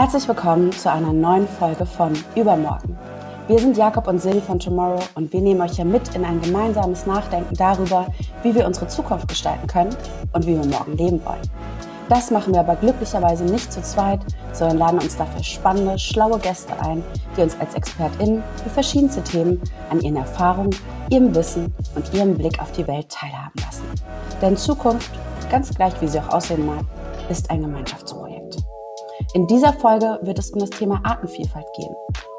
Herzlich willkommen zu einer neuen Folge von Übermorgen. Wir sind Jakob und Silvi von Tomorrow und wir nehmen euch hier mit in ein gemeinsames Nachdenken darüber, wie wir unsere Zukunft gestalten können und wie wir morgen leben wollen. Das machen wir aber glücklicherweise nicht zu zweit, sondern laden uns dafür spannende, schlaue Gäste ein, die uns als ExpertInnen für verschiedenste Themen an ihren Erfahrungen, ihrem Wissen und ihrem Blick auf die Welt teilhaben lassen. Denn Zukunft, ganz gleich wie sie auch aussehen mag, ist ein Gemeinschaftsprojekt. In dieser Folge wird es um das Thema Artenvielfalt gehen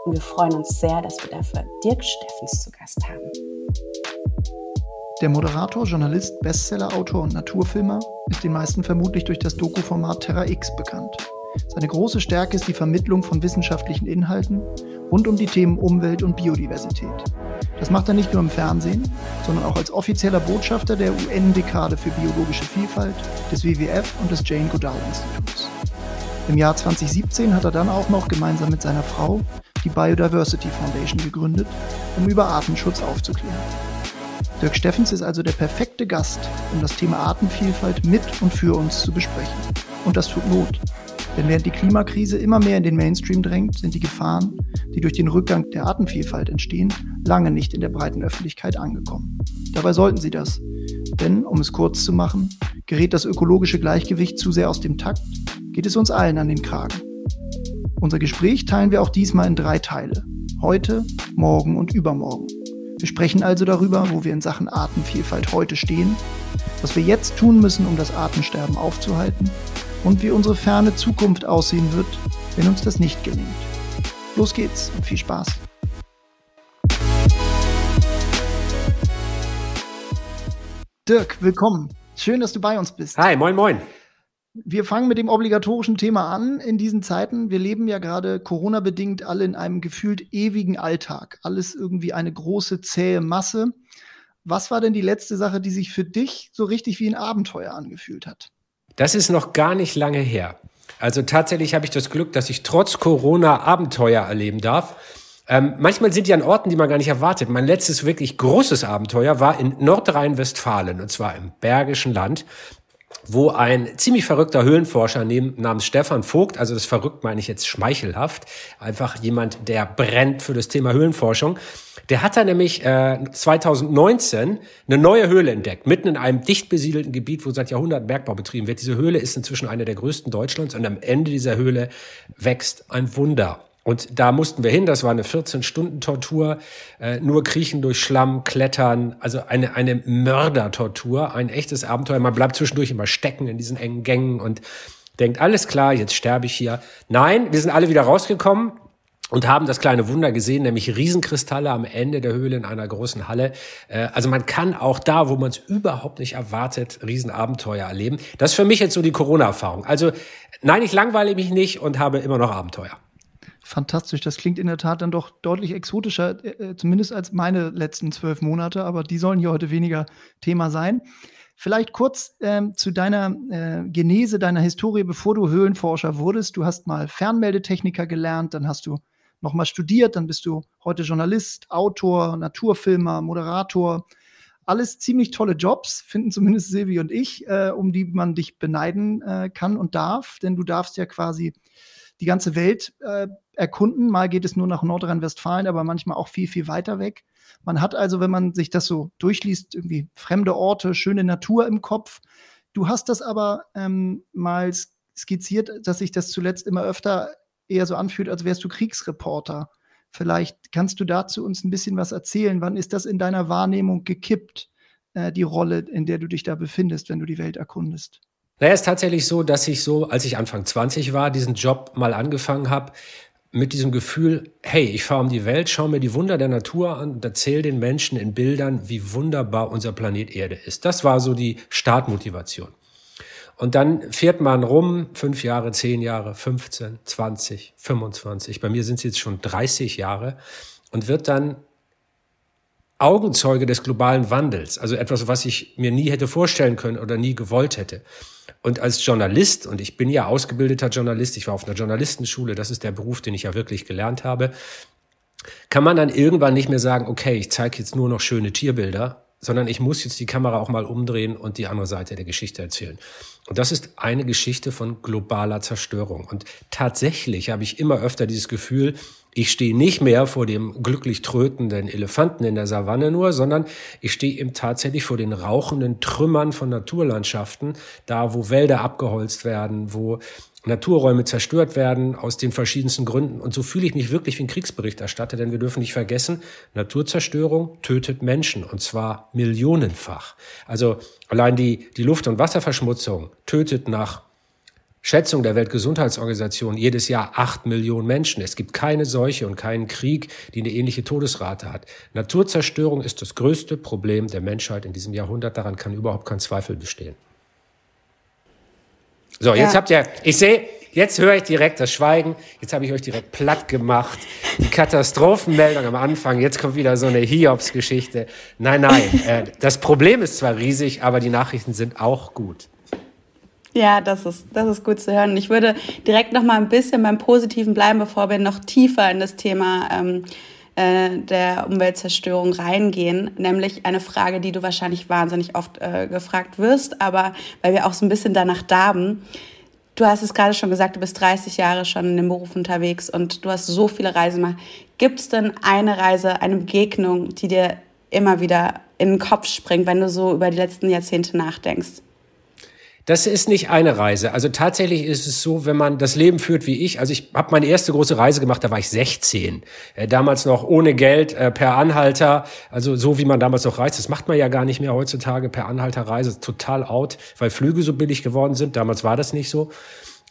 und wir freuen uns sehr, dass wir dafür Dirk Steffens zu Gast haben. Der Moderator, Journalist, Bestsellerautor und Naturfilmer ist den meisten vermutlich durch das Doku-Format Terra X bekannt. Seine große Stärke ist die Vermittlung von wissenschaftlichen Inhalten rund um die Themen Umwelt und Biodiversität. Das macht er nicht nur im Fernsehen, sondern auch als offizieller Botschafter der UN-Dekade für biologische Vielfalt, des WWF und des Jane Goodall Instituts. Im Jahr 2017 hat er dann auch noch gemeinsam mit seiner Frau die Biodiversity Foundation gegründet, um über Artenschutz aufzuklären. Dirk Steffens ist also der perfekte Gast, um das Thema Artenvielfalt mit und für uns zu besprechen. Und das tut Not. Denn während die Klimakrise immer mehr in den Mainstream drängt, sind die Gefahren, die durch den Rückgang der Artenvielfalt entstehen, lange nicht in der breiten Öffentlichkeit angekommen. Dabei sollten sie das. Denn, um es kurz zu machen, gerät das ökologische Gleichgewicht zu sehr aus dem Takt, geht es uns allen an den Kragen. Unser Gespräch teilen wir auch diesmal in drei Teile. Heute, morgen und übermorgen. Wir sprechen also darüber, wo wir in Sachen Artenvielfalt heute stehen, was wir jetzt tun müssen, um das Artensterben aufzuhalten und wie unsere ferne Zukunft aussehen wird, wenn uns das nicht gelingt. Los geht's und viel Spaß. Dirk, willkommen. Schön, dass du bei uns bist. Hi, moin, moin. Wir fangen mit dem obligatorischen Thema an in diesen Zeiten. Wir leben ja gerade Corona-bedingt alle in einem gefühlt ewigen Alltag. Alles irgendwie eine große, zähe Masse. Was war denn die letzte Sache, die sich für dich so richtig wie ein Abenteuer angefühlt hat? Das ist noch gar nicht lange her. Also tatsächlich habe ich das Glück, dass ich trotz Corona Abenteuer erleben darf. Ähm, manchmal sind die an Orten, die man gar nicht erwartet. Mein letztes wirklich großes Abenteuer war in Nordrhein-Westfalen, und zwar im Bergischen Land wo ein ziemlich verrückter Höhlenforscher namens Stefan Vogt, also das verrückt meine ich jetzt schmeichelhaft, einfach jemand, der brennt für das Thema Höhlenforschung, der hat da nämlich äh, 2019 eine neue Höhle entdeckt, mitten in einem dicht besiedelten Gebiet, wo seit Jahrhunderten Bergbau betrieben wird. Diese Höhle ist inzwischen eine der größten Deutschlands und am Ende dieser Höhle wächst ein Wunder. Und da mussten wir hin, das war eine 14-Stunden-Tortur, äh, nur kriechen durch Schlamm, klettern, also eine, eine Mördertortur, ein echtes Abenteuer. Man bleibt zwischendurch immer stecken in diesen engen Gängen und denkt, alles klar, jetzt sterbe ich hier. Nein, wir sind alle wieder rausgekommen und haben das kleine Wunder gesehen, nämlich Riesenkristalle am Ende der Höhle in einer großen Halle. Äh, also man kann auch da, wo man es überhaupt nicht erwartet, Riesenabenteuer erleben. Das ist für mich jetzt so die Corona-Erfahrung. Also nein, ich langweile mich nicht und habe immer noch Abenteuer fantastisch. Das klingt in der Tat dann doch deutlich exotischer, äh, zumindest als meine letzten zwölf Monate, aber die sollen hier heute weniger Thema sein. Vielleicht kurz ähm, zu deiner äh, Genese, deiner Historie, bevor du Höhlenforscher wurdest. Du hast mal Fernmeldetechniker gelernt, dann hast du nochmal studiert, dann bist du heute Journalist, Autor, Naturfilmer, Moderator. Alles ziemlich tolle Jobs, finden zumindest Silvi und ich, äh, um die man dich beneiden äh, kann und darf, denn du darfst ja quasi die ganze Welt äh, erkunden. Mal geht es nur nach Nordrhein-Westfalen, aber manchmal auch viel, viel weiter weg. Man hat also, wenn man sich das so durchliest, irgendwie fremde Orte, schöne Natur im Kopf. Du hast das aber ähm, mal skizziert, dass sich das zuletzt immer öfter eher so anfühlt, als wärst du Kriegsreporter. Vielleicht kannst du dazu uns ein bisschen was erzählen. Wann ist das in deiner Wahrnehmung gekippt, äh, die Rolle, in der du dich da befindest, wenn du die Welt erkundest? Naja, es ist tatsächlich so, dass ich so, als ich Anfang 20 war, diesen Job mal angefangen habe, mit diesem Gefühl, hey, ich fahre um die Welt, schaue mir die Wunder der Natur an und erzähle den Menschen in Bildern, wie wunderbar unser Planet Erde ist. Das war so die Startmotivation. Und dann fährt man rum, fünf Jahre, zehn Jahre, 15, 20, 25, bei mir sind es jetzt schon 30 Jahre und wird dann Augenzeuge des globalen Wandels, also etwas, was ich mir nie hätte vorstellen können oder nie gewollt hätte. Und als Journalist, und ich bin ja ausgebildeter Journalist, ich war auf einer Journalistenschule, das ist der Beruf, den ich ja wirklich gelernt habe, kann man dann irgendwann nicht mehr sagen, okay, ich zeige jetzt nur noch schöne Tierbilder, sondern ich muss jetzt die Kamera auch mal umdrehen und die andere Seite der Geschichte erzählen. Und das ist eine Geschichte von globaler Zerstörung. Und tatsächlich habe ich immer öfter dieses Gefühl, ich stehe nicht mehr vor dem glücklich trötenden Elefanten in der Savanne nur, sondern ich stehe eben tatsächlich vor den rauchenden Trümmern von Naturlandschaften, da wo Wälder abgeholzt werden, wo Naturräume zerstört werden aus den verschiedensten Gründen. Und so fühle ich mich wirklich wie ein Kriegsberichterstatter, denn wir dürfen nicht vergessen, Naturzerstörung tötet Menschen und zwar millionenfach. Also allein die, die Luft- und Wasserverschmutzung tötet nach Schätzung der Weltgesundheitsorganisation jedes Jahr acht Millionen Menschen. Es gibt keine Seuche und keinen Krieg, die eine ähnliche Todesrate hat. Naturzerstörung ist das größte Problem der Menschheit in diesem Jahrhundert. Daran kann überhaupt kein Zweifel bestehen. So, jetzt ja. habt ihr, ich sehe, jetzt höre ich direkt das Schweigen. Jetzt habe ich euch direkt platt gemacht. Die Katastrophenmeldung am Anfang. Jetzt kommt wieder so eine Hiobs-Geschichte. Nein, nein. Äh, das Problem ist zwar riesig, aber die Nachrichten sind auch gut. Ja, das ist, das ist gut zu hören. Ich würde direkt noch mal ein bisschen beim Positiven bleiben, bevor wir noch tiefer in das Thema ähm, äh, der Umweltzerstörung reingehen. Nämlich eine Frage, die du wahrscheinlich wahnsinnig oft äh, gefragt wirst, aber weil wir auch so ein bisschen danach darben. Du hast es gerade schon gesagt, du bist 30 Jahre schon in dem Beruf unterwegs und du hast so viele Reisen gemacht. Gibt es denn eine Reise, eine Begegnung, die dir immer wieder in den Kopf springt, wenn du so über die letzten Jahrzehnte nachdenkst? Das ist nicht eine Reise. Also tatsächlich ist es so, wenn man das Leben führt wie ich. Also ich habe meine erste große Reise gemacht, da war ich 16. Äh, damals noch ohne Geld, äh, per Anhalter. Also so wie man damals noch reist. Das macht man ja gar nicht mehr heutzutage per Anhalterreise. Total out, weil Flüge so billig geworden sind. Damals war das nicht so.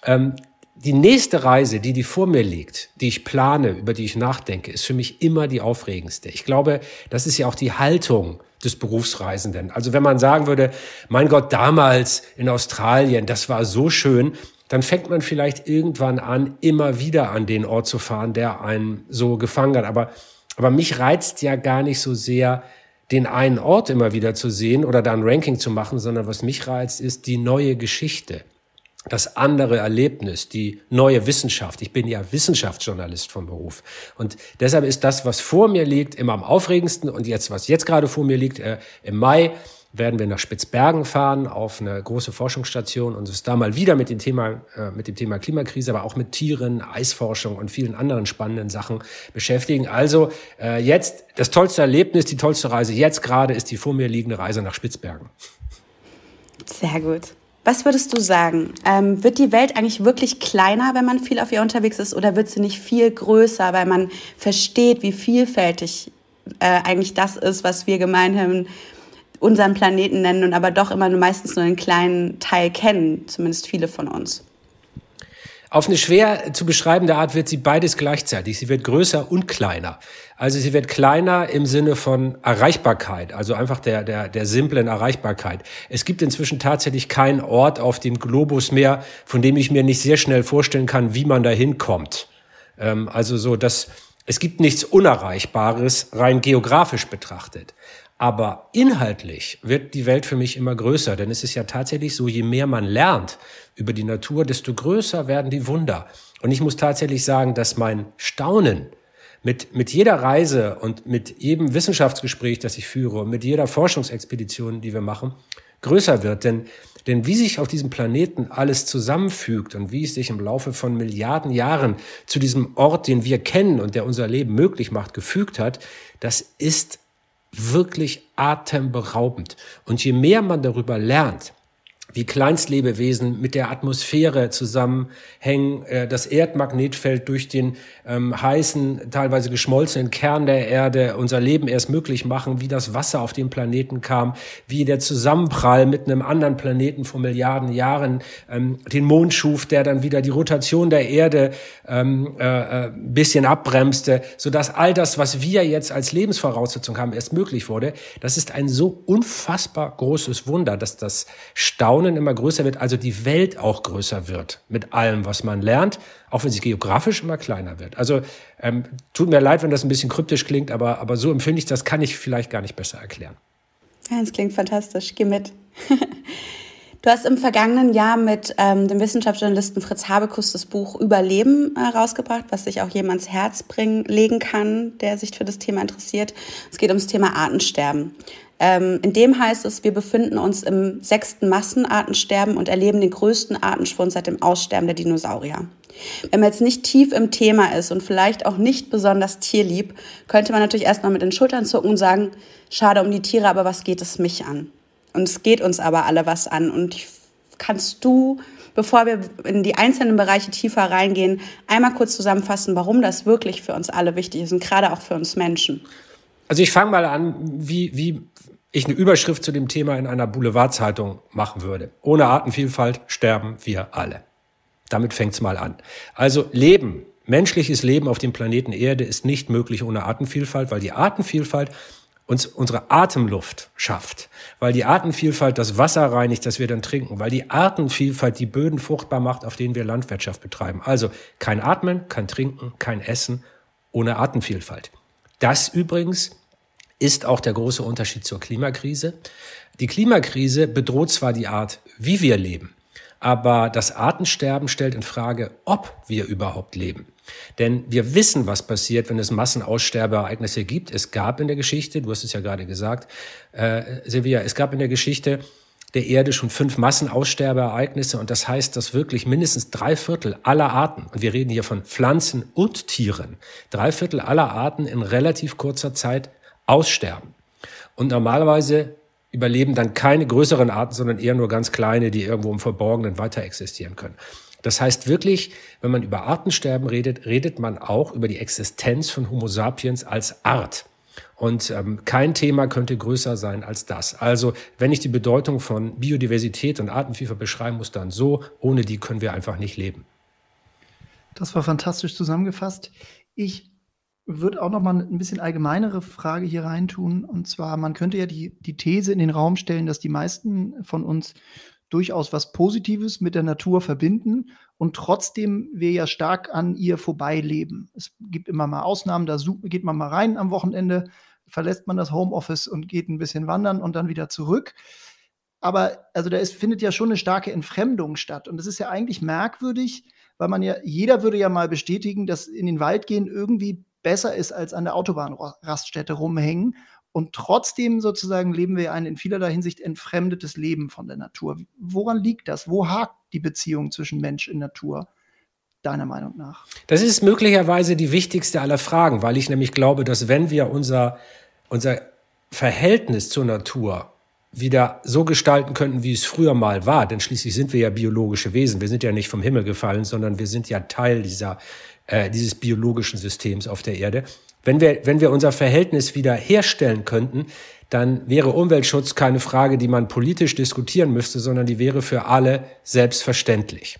Ähm, die nächste Reise, die die vor mir liegt, die ich plane, über die ich nachdenke, ist für mich immer die aufregendste. Ich glaube, das ist ja auch die Haltung des Berufsreisenden. Also wenn man sagen würde, mein Gott, damals in Australien, das war so schön, dann fängt man vielleicht irgendwann an, immer wieder an den Ort zu fahren, der einen so gefangen hat. Aber, aber mich reizt ja gar nicht so sehr, den einen Ort immer wieder zu sehen oder da ein Ranking zu machen, sondern was mich reizt, ist die neue Geschichte das andere Erlebnis, die neue Wissenschaft. Ich bin ja Wissenschaftsjournalist vom Beruf. Und deshalb ist das, was vor mir liegt, immer am aufregendsten. Und jetzt, was jetzt gerade vor mir liegt, äh, im Mai werden wir nach Spitzbergen fahren auf eine große Forschungsstation und uns da mal wieder mit dem Thema, äh, mit dem Thema Klimakrise, aber auch mit Tieren, Eisforschung und vielen anderen spannenden Sachen beschäftigen. Also äh, jetzt das tollste Erlebnis, die tollste Reise jetzt gerade ist die vor mir liegende Reise nach Spitzbergen. Sehr gut. Was würdest du sagen? Ähm, wird die Welt eigentlich wirklich kleiner, wenn man viel auf ihr unterwegs ist, oder wird sie nicht viel größer, weil man versteht, wie vielfältig äh, eigentlich das ist, was wir gemeinhin unseren Planeten nennen und aber doch immer nur meistens nur einen kleinen Teil kennen, zumindest viele von uns? Auf eine schwer zu beschreibende Art wird sie beides gleichzeitig. Sie wird größer und kleiner. Also sie wird kleiner im Sinne von Erreichbarkeit, also einfach der, der, der simplen Erreichbarkeit. Es gibt inzwischen tatsächlich keinen Ort auf dem Globus mehr, von dem ich mir nicht sehr schnell vorstellen kann, wie man da hinkommt. Ähm, also so, dass es gibt nichts Unerreichbares rein geografisch betrachtet. Aber inhaltlich wird die Welt für mich immer größer, denn es ist ja tatsächlich so, je mehr man lernt über die Natur, desto größer werden die Wunder. Und ich muss tatsächlich sagen, dass mein Staunen mit, mit jeder Reise und mit jedem Wissenschaftsgespräch, das ich führe und mit jeder Forschungsexpedition, die wir machen, größer wird. Denn, denn wie sich auf diesem Planeten alles zusammenfügt und wie es sich im Laufe von Milliarden Jahren zu diesem Ort, den wir kennen und der unser Leben möglich macht, gefügt hat, das ist wirklich atemberaubend. Und je mehr man darüber lernt, wie Kleinstlebewesen mit der Atmosphäre zusammenhängen, äh, das Erdmagnetfeld durch den ähm, heißen, teilweise geschmolzenen Kern der Erde unser Leben erst möglich machen, wie das Wasser auf den Planeten kam, wie der Zusammenprall mit einem anderen Planeten vor Milliarden Jahren ähm, den Mond schuf, der dann wieder die Rotation der Erde ähm, äh, äh, bisschen abbremste, sodass all das, was wir jetzt als Lebensvoraussetzung haben, erst möglich wurde. Das ist ein so unfassbar großes Wunder, dass das Stau Staunen immer größer wird, also die Welt auch größer wird mit allem, was man lernt, auch wenn sie geografisch immer kleiner wird. Also ähm, tut mir leid, wenn das ein bisschen kryptisch klingt, aber, aber so empfinde ich das, kann ich vielleicht gar nicht besser erklären. Ja, das klingt fantastisch. Geh mit. Du hast im vergangenen Jahr mit ähm, dem Wissenschaftsjournalisten Fritz Habekus das Buch Überleben äh, rausgebracht, was sich auch jemand ans Herz bringen, legen kann, der sich für das Thema interessiert. Es geht ums Thema Artensterben. Ähm, in dem heißt es, wir befinden uns im sechsten Massenartensterben und erleben den größten Artenschwund seit dem Aussterben der Dinosaurier. Wenn man jetzt nicht tief im Thema ist und vielleicht auch nicht besonders tierlieb, könnte man natürlich erstmal mit den Schultern zucken und sagen, schade um die Tiere, aber was geht es mich an? Und es geht uns aber alle was an. Und kannst du, bevor wir in die einzelnen Bereiche tiefer reingehen, einmal kurz zusammenfassen, warum das wirklich für uns alle wichtig ist und gerade auch für uns Menschen? Also ich fange mal an, wie, wie ich eine Überschrift zu dem Thema in einer Boulevardzeitung machen würde. Ohne Artenvielfalt sterben wir alle. Damit fängt's mal an. Also Leben, menschliches Leben auf dem Planeten Erde ist nicht möglich ohne Artenvielfalt, weil die Artenvielfalt uns unsere Atemluft schafft, weil die Artenvielfalt das Wasser reinigt, das wir dann trinken, weil die Artenvielfalt die Böden fruchtbar macht, auf denen wir Landwirtschaft betreiben. Also kein Atmen, kein Trinken, kein Essen ohne Artenvielfalt. Das übrigens ist auch der große Unterschied zur Klimakrise. Die Klimakrise bedroht zwar die Art, wie wir leben, aber das Artensterben stellt in Frage, ob wir überhaupt leben. Denn wir wissen, was passiert, wenn es Massenaussterbeereignisse gibt. Es gab in der Geschichte, du hast es ja gerade gesagt, äh, Silvia, es gab in der Geschichte der Erde schon fünf Massenaussterbeereignisse und das heißt, dass wirklich mindestens drei Viertel aller Arten, und wir reden hier von Pflanzen und Tieren, drei Viertel aller Arten in relativ kurzer Zeit aussterben. Und normalerweise überleben dann keine größeren Arten, sondern eher nur ganz kleine, die irgendwo im Verborgenen weiter existieren können. Das heißt wirklich, wenn man über Artensterben redet, redet man auch über die Existenz von Homo sapiens als Art. Und ähm, kein Thema könnte größer sein als das. Also wenn ich die Bedeutung von Biodiversität und Artenvielfalt beschreiben muss, dann so, ohne die können wir einfach nicht leben. Das war fantastisch zusammengefasst. Ich würde auch noch mal ein bisschen allgemeinere Frage hier reintun. Und zwar, man könnte ja die, die These in den Raum stellen, dass die meisten von uns durchaus was Positives mit der Natur verbinden und trotzdem wir ja stark an ihr vorbeileben. Es gibt immer mal Ausnahmen, da geht man mal rein am Wochenende, verlässt man das Homeoffice und geht ein bisschen wandern und dann wieder zurück. Aber also da ist, findet ja schon eine starke Entfremdung statt. Und das ist ja eigentlich merkwürdig, weil man ja, jeder würde ja mal bestätigen, dass in den Wald gehen irgendwie besser ist als an der Autobahnraststätte rumhängen. Und trotzdem sozusagen leben wir ein in vielerlei Hinsicht entfremdetes Leben von der Natur. Woran liegt das? Wo hakt die Beziehung zwischen Mensch und Natur? Deiner Meinung nach? Das ist möglicherweise die wichtigste aller Fragen, weil ich nämlich glaube, dass wenn wir unser, unser Verhältnis zur Natur wieder so gestalten könnten, wie es früher mal war, denn schließlich sind wir ja biologische Wesen, wir sind ja nicht vom Himmel gefallen, sondern wir sind ja Teil dieser äh, dieses biologischen Systems auf der Erde. Wenn wir, wenn wir unser Verhältnis wieder herstellen könnten, dann wäre Umweltschutz keine Frage, die man politisch diskutieren müsste, sondern die wäre für alle selbstverständlich.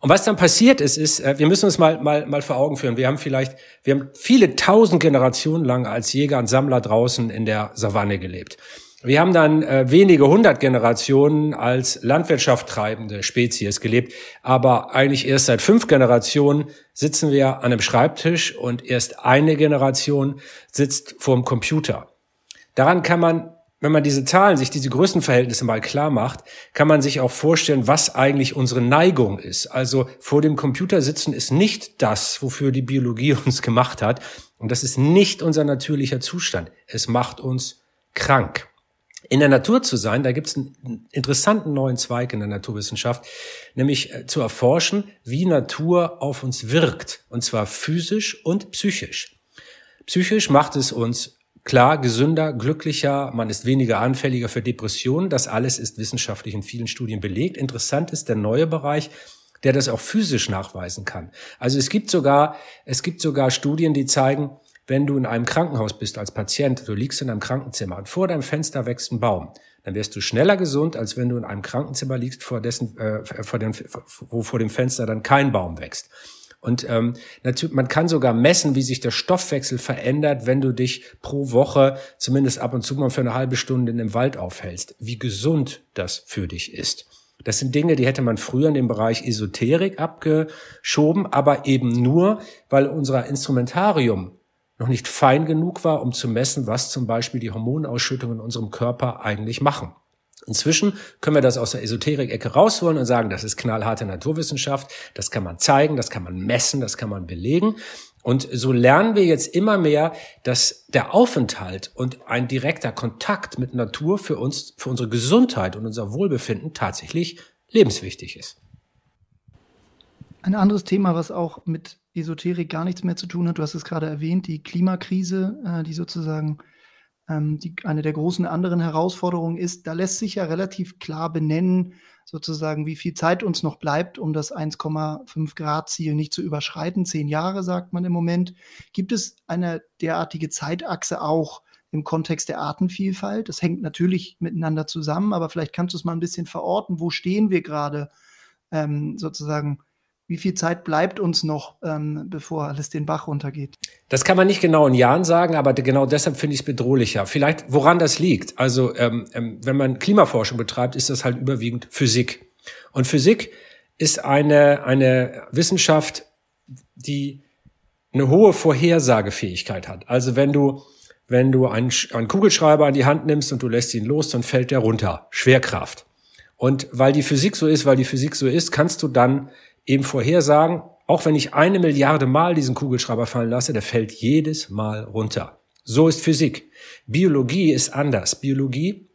Und was dann passiert ist, ist, äh, wir müssen uns mal, mal, mal vor Augen führen. Wir haben vielleicht, wir haben viele tausend Generationen lang als Jäger und Sammler draußen in der Savanne gelebt. Wir haben dann äh, wenige hundert Generationen als Landwirtschaft treibende Spezies gelebt, aber eigentlich erst seit fünf Generationen sitzen wir an einem Schreibtisch und erst eine Generation sitzt vorm Computer. Daran kann man, wenn man diese Zahlen, sich diese Größenverhältnisse mal klar macht, kann man sich auch vorstellen, was eigentlich unsere Neigung ist. Also vor dem Computer sitzen ist nicht das, wofür die Biologie uns gemacht hat. Und das ist nicht unser natürlicher Zustand. Es macht uns krank in der Natur zu sein, da gibt es einen interessanten neuen Zweig in der Naturwissenschaft, nämlich äh, zu erforschen, wie Natur auf uns wirkt, und zwar physisch und psychisch. Psychisch macht es uns klar gesünder, glücklicher, man ist weniger anfälliger für Depressionen. Das alles ist wissenschaftlich in vielen Studien belegt. Interessant ist der neue Bereich, der das auch physisch nachweisen kann. Also es gibt sogar, es gibt sogar Studien, die zeigen, wenn du in einem Krankenhaus bist als Patient, du liegst in einem Krankenzimmer und vor deinem Fenster wächst ein Baum, dann wirst du schneller gesund, als wenn du in einem Krankenzimmer liegst, vor dessen, äh, vor dem, wo vor dem Fenster dann kein Baum wächst. Und ähm, natürlich, man kann sogar messen, wie sich der Stoffwechsel verändert, wenn du dich pro Woche zumindest ab und zu mal für eine halbe Stunde in dem Wald aufhältst. Wie gesund das für dich ist. Das sind Dinge, die hätte man früher in dem Bereich Esoterik abgeschoben, aber eben nur, weil unser Instrumentarium noch nicht fein genug war, um zu messen, was zum Beispiel die Hormonausschüttungen in unserem Körper eigentlich machen. Inzwischen können wir das aus der Esoterik-Ecke rausholen und sagen, das ist knallharte Naturwissenschaft, das kann man zeigen, das kann man messen, das kann man belegen. Und so lernen wir jetzt immer mehr, dass der Aufenthalt und ein direkter Kontakt mit Natur für uns, für unsere Gesundheit und unser Wohlbefinden tatsächlich lebenswichtig ist. Ein anderes Thema, was auch mit Esoterik gar nichts mehr zu tun hat, du hast es gerade erwähnt, die Klimakrise, äh, die sozusagen ähm, die, eine der großen anderen Herausforderungen ist, da lässt sich ja relativ klar benennen, sozusagen, wie viel Zeit uns noch bleibt, um das 1,5 Grad Ziel nicht zu überschreiten. Zehn Jahre, sagt man im Moment. Gibt es eine derartige Zeitachse auch im Kontext der Artenvielfalt? Das hängt natürlich miteinander zusammen, aber vielleicht kannst du es mal ein bisschen verorten. Wo stehen wir gerade ähm, sozusagen? Wie viel Zeit bleibt uns noch, ähm, bevor alles den Bach runtergeht? Das kann man nicht genau in Jahren sagen, aber genau deshalb finde ich es bedrohlicher. Vielleicht, woran das liegt. Also, ähm, ähm, wenn man Klimaforschung betreibt, ist das halt überwiegend Physik. Und Physik ist eine, eine Wissenschaft, die eine hohe Vorhersagefähigkeit hat. Also wenn du, wenn du einen, einen Kugelschreiber an die Hand nimmst und du lässt ihn los, dann fällt der runter. Schwerkraft. Und weil die Physik so ist, weil die Physik so ist, kannst du dann eben vorhersagen, auch wenn ich eine Milliarde Mal diesen Kugelschreiber fallen lasse, der fällt jedes Mal runter. So ist Physik. Biologie ist anders. Biologie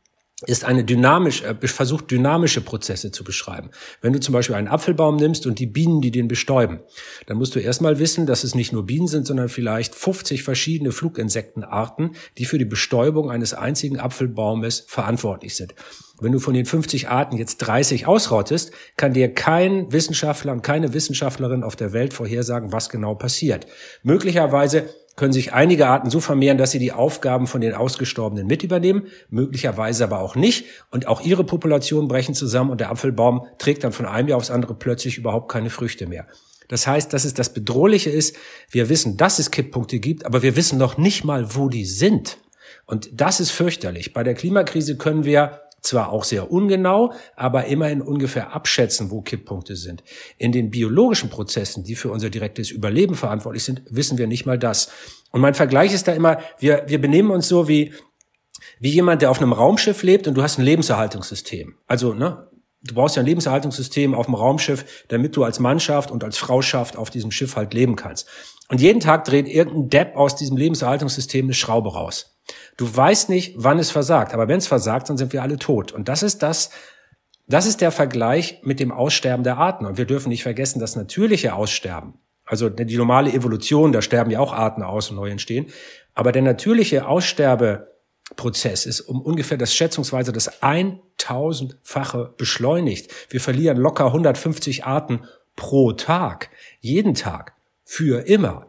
ist eine dynamisch, äh, versucht dynamische Prozesse zu beschreiben. Wenn du zum Beispiel einen Apfelbaum nimmst und die Bienen, die den bestäuben, dann musst du erstmal wissen, dass es nicht nur Bienen sind, sondern vielleicht 50 verschiedene Fluginsektenarten, die für die Bestäubung eines einzigen Apfelbaumes verantwortlich sind. Wenn du von den 50 Arten jetzt 30 ausrottest, kann dir kein Wissenschaftler und keine Wissenschaftlerin auf der Welt vorhersagen, was genau passiert. Möglicherweise können sich einige Arten so vermehren, dass sie die Aufgaben von den Ausgestorbenen mit übernehmen, möglicherweise aber auch nicht. Und auch ihre Populationen brechen zusammen und der Apfelbaum trägt dann von einem Jahr aufs andere plötzlich überhaupt keine Früchte mehr. Das heißt, dass es das Bedrohliche ist, wir wissen, dass es Kipppunkte gibt, aber wir wissen noch nicht mal, wo die sind. Und das ist fürchterlich. Bei der Klimakrise können wir zwar auch sehr ungenau, aber immerhin ungefähr abschätzen, wo Kipppunkte sind. In den biologischen Prozessen, die für unser direktes Überleben verantwortlich sind, wissen wir nicht mal das. Und mein Vergleich ist da immer, wir, wir benehmen uns so wie, wie jemand, der auf einem Raumschiff lebt und du hast ein Lebenserhaltungssystem. Also, ne, du brauchst ja ein Lebenserhaltungssystem auf dem Raumschiff, damit du als Mannschaft und als Frauschaft auf diesem Schiff halt leben kannst. Und jeden Tag dreht irgendein Depp aus diesem Lebenserhaltungssystem eine Schraube raus. Du weißt nicht, wann es versagt, aber wenn es versagt, dann sind wir alle tot. Und das ist das, das ist der Vergleich mit dem Aussterben der Arten. Und wir dürfen nicht vergessen, das natürliche Aussterben, also die normale Evolution, da sterben ja auch Arten aus und neu entstehen. Aber der natürliche Aussterbeprozess ist um ungefähr das schätzungsweise das 1000-fache beschleunigt. Wir verlieren locker 150 Arten pro Tag, jeden Tag, für immer.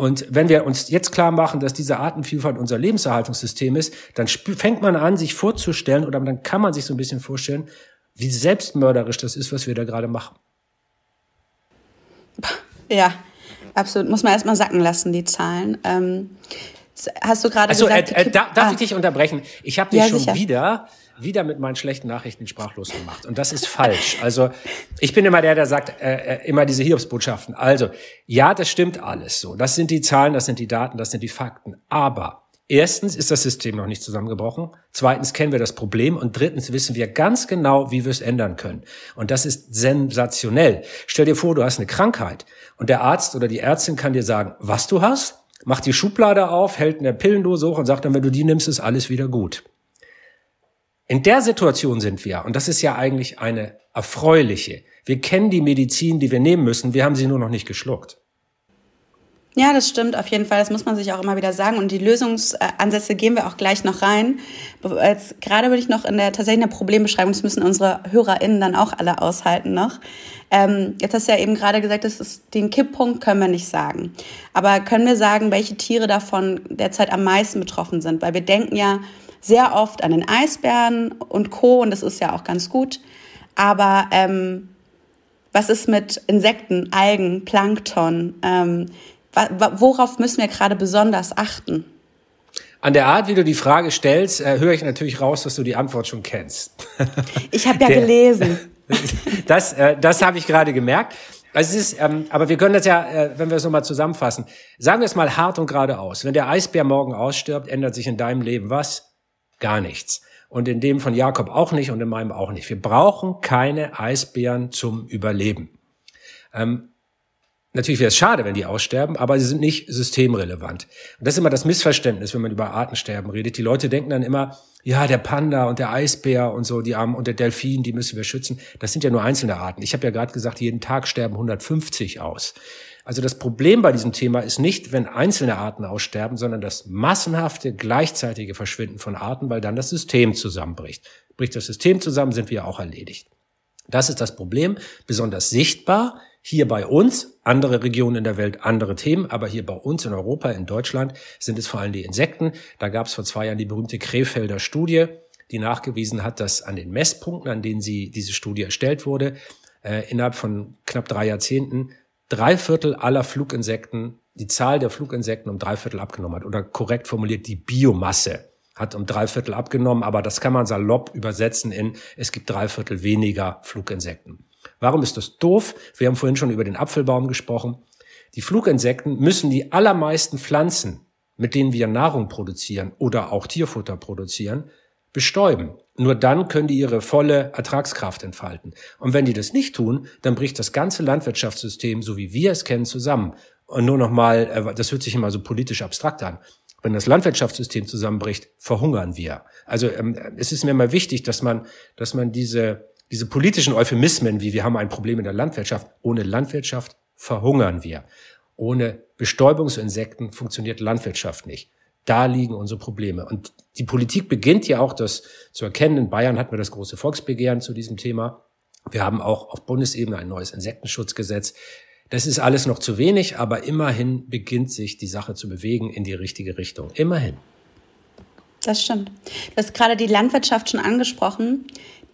Und wenn wir uns jetzt klar machen, dass diese Artenvielfalt unser Lebenserhaltungssystem ist, dann fängt man an, sich vorzustellen, oder dann kann man sich so ein bisschen vorstellen, wie selbstmörderisch das ist, was wir da gerade machen. Ja, absolut. Muss man erstmal sacken lassen, die Zahlen. Ähm, hast du gerade also, gesagt... Äh, äh, darf ah. ich dich unterbrechen? Ich habe dich ja, schon sicher. wieder wieder mit meinen schlechten Nachrichten sprachlos gemacht. Und das ist falsch. Also ich bin immer der, der sagt äh, äh, immer diese Hiobsbotschaften. Also ja, das stimmt alles so. Das sind die Zahlen, das sind die Daten, das sind die Fakten. Aber erstens ist das System noch nicht zusammengebrochen. Zweitens kennen wir das Problem. Und drittens wissen wir ganz genau, wie wir es ändern können. Und das ist sensationell. Stell dir vor, du hast eine Krankheit und der Arzt oder die Ärztin kann dir sagen, was du hast macht die Schublade auf, hält eine Pillendose hoch und sagt dann, wenn du die nimmst, ist alles wieder gut. In der Situation sind wir, und das ist ja eigentlich eine erfreuliche. Wir kennen die Medizin, die wir nehmen müssen, wir haben sie nur noch nicht geschluckt. Ja, das stimmt auf jeden Fall. Das muss man sich auch immer wieder sagen. Und die Lösungsansätze gehen wir auch gleich noch rein. Jetzt, gerade bin ich noch in der tatsächlich eine Problembeschreibung. Das müssen unsere HörerInnen dann auch alle aushalten noch. Ähm, jetzt hast du ja eben gerade gesagt, das ist, den Kipppunkt können wir nicht sagen. Aber können wir sagen, welche Tiere davon derzeit am meisten betroffen sind? Weil wir denken ja, sehr oft an den Eisbären und Co. Und das ist ja auch ganz gut. Aber ähm, was ist mit Insekten, Algen, Plankton? Ähm, worauf müssen wir gerade besonders achten? An der Art, wie du die Frage stellst, äh, höre ich natürlich raus, dass du die Antwort schon kennst. Ich habe ja der, gelesen. Das, äh, das habe ich gerade gemerkt. Also es ist, ähm, aber wir können das ja, äh, wenn wir es nochmal zusammenfassen, sagen wir es mal hart und geradeaus. Wenn der Eisbär morgen ausstirbt, ändert sich in deinem Leben was? Gar nichts. Und in dem von Jakob auch nicht und in meinem auch nicht. Wir brauchen keine Eisbären zum Überleben. Ähm, Natürlich wäre es schade, wenn die aussterben, aber sie sind nicht systemrelevant. Und das ist immer das Missverständnis, wenn man über Artensterben redet. Die Leute denken dann immer, ja, der Panda und der Eisbär und so, die Armen und der Delfin, die müssen wir schützen. Das sind ja nur einzelne Arten. Ich habe ja gerade gesagt, jeden Tag sterben 150 aus. Also das Problem bei diesem Thema ist nicht, wenn einzelne Arten aussterben, sondern das massenhafte, gleichzeitige Verschwinden von Arten, weil dann das System zusammenbricht. Bricht das System zusammen, sind wir auch erledigt. Das ist das Problem, besonders sichtbar hier bei uns, andere Regionen in der Welt, andere Themen, aber hier bei uns in Europa, in Deutschland sind es vor allem die Insekten. Da gab es vor zwei Jahren die berühmte Krefelder Studie, die nachgewiesen hat, dass an den Messpunkten, an denen sie diese Studie erstellt wurde, äh, innerhalb von knapp drei Jahrzehnten drei Viertel aller Fluginsekten, die Zahl der Fluginsekten um drei Viertel abgenommen hat. Oder korrekt formuliert, die Biomasse hat um drei Viertel abgenommen, aber das kann man salopp übersetzen in, es gibt drei Viertel weniger Fluginsekten. Warum ist das doof? Wir haben vorhin schon über den Apfelbaum gesprochen. Die Fluginsekten müssen die allermeisten Pflanzen, mit denen wir Nahrung produzieren oder auch Tierfutter produzieren, bestäuben. Nur dann können die ihre volle Ertragskraft entfalten. Und wenn die das nicht tun, dann bricht das ganze Landwirtschaftssystem, so wie wir es kennen, zusammen. Und nur noch mal, äh, das hört sich immer so politisch abstrakt an. Wenn das Landwirtschaftssystem zusammenbricht, verhungern wir. Also ähm, es ist mir immer wichtig, dass man, dass man diese diese politischen Euphemismen, wie wir haben ein Problem in der Landwirtschaft, ohne Landwirtschaft verhungern wir. Ohne Bestäubungsinsekten funktioniert Landwirtschaft nicht. Da liegen unsere Probleme. Und die Politik beginnt ja auch das zu erkennen. In Bayern hatten wir das große Volksbegehren zu diesem Thema. Wir haben auch auf Bundesebene ein neues Insektenschutzgesetz. Das ist alles noch zu wenig, aber immerhin beginnt sich die Sache zu bewegen in die richtige Richtung. Immerhin. Das stimmt. Du hast gerade die Landwirtschaft schon angesprochen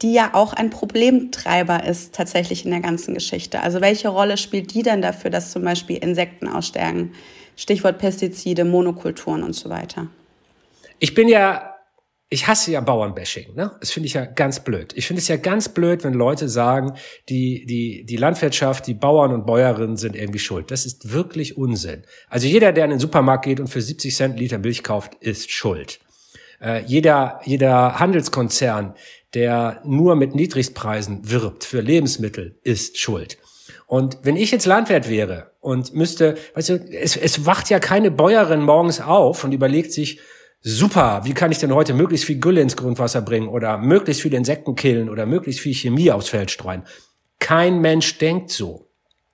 die ja auch ein Problemtreiber ist tatsächlich in der ganzen Geschichte. Also welche Rolle spielt die denn dafür, dass zum Beispiel Insekten aussterben? Stichwort Pestizide, Monokulturen und so weiter. Ich bin ja, ich hasse ja Bauernbashing. Ne? Das finde ich ja ganz blöd. Ich finde es ja ganz blöd, wenn Leute sagen, die, die, die Landwirtschaft, die Bauern und Bäuerinnen sind irgendwie schuld. Das ist wirklich Unsinn. Also jeder, der in den Supermarkt geht und für 70 Cent Liter Milch kauft, ist schuld. Äh, jeder, jeder Handelskonzern, der nur mit Niedrigpreisen wirbt für Lebensmittel, ist schuld. Und wenn ich jetzt Landwirt wäre und müsste, weißt du, es, es wacht ja keine Bäuerin morgens auf und überlegt sich, super, wie kann ich denn heute möglichst viel Gülle ins Grundwasser bringen oder möglichst viele Insekten killen oder möglichst viel Chemie aufs Feld streuen. Kein Mensch denkt so.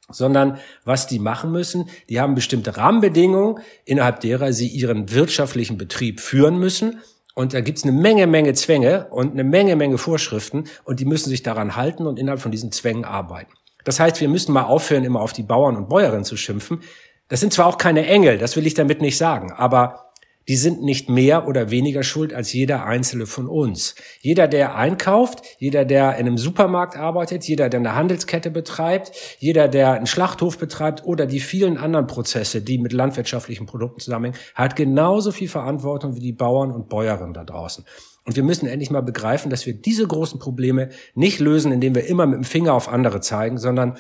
Sondern was die machen müssen, die haben bestimmte Rahmenbedingungen, innerhalb derer sie ihren wirtschaftlichen Betrieb führen müssen und da gibt's eine Menge, Menge Zwänge und eine Menge, Menge Vorschriften und die müssen sich daran halten und innerhalb von diesen Zwängen arbeiten. Das heißt, wir müssen mal aufhören, immer auf die Bauern und Bäuerinnen zu schimpfen. Das sind zwar auch keine Engel, das will ich damit nicht sagen, aber die sind nicht mehr oder weniger schuld als jeder einzelne von uns. Jeder, der einkauft, jeder, der in einem Supermarkt arbeitet, jeder, der eine Handelskette betreibt, jeder, der einen Schlachthof betreibt oder die vielen anderen Prozesse, die mit landwirtschaftlichen Produkten zusammenhängen, hat genauso viel Verantwortung wie die Bauern und Bäuerinnen da draußen. Und wir müssen endlich mal begreifen, dass wir diese großen Probleme nicht lösen, indem wir immer mit dem Finger auf andere zeigen, sondern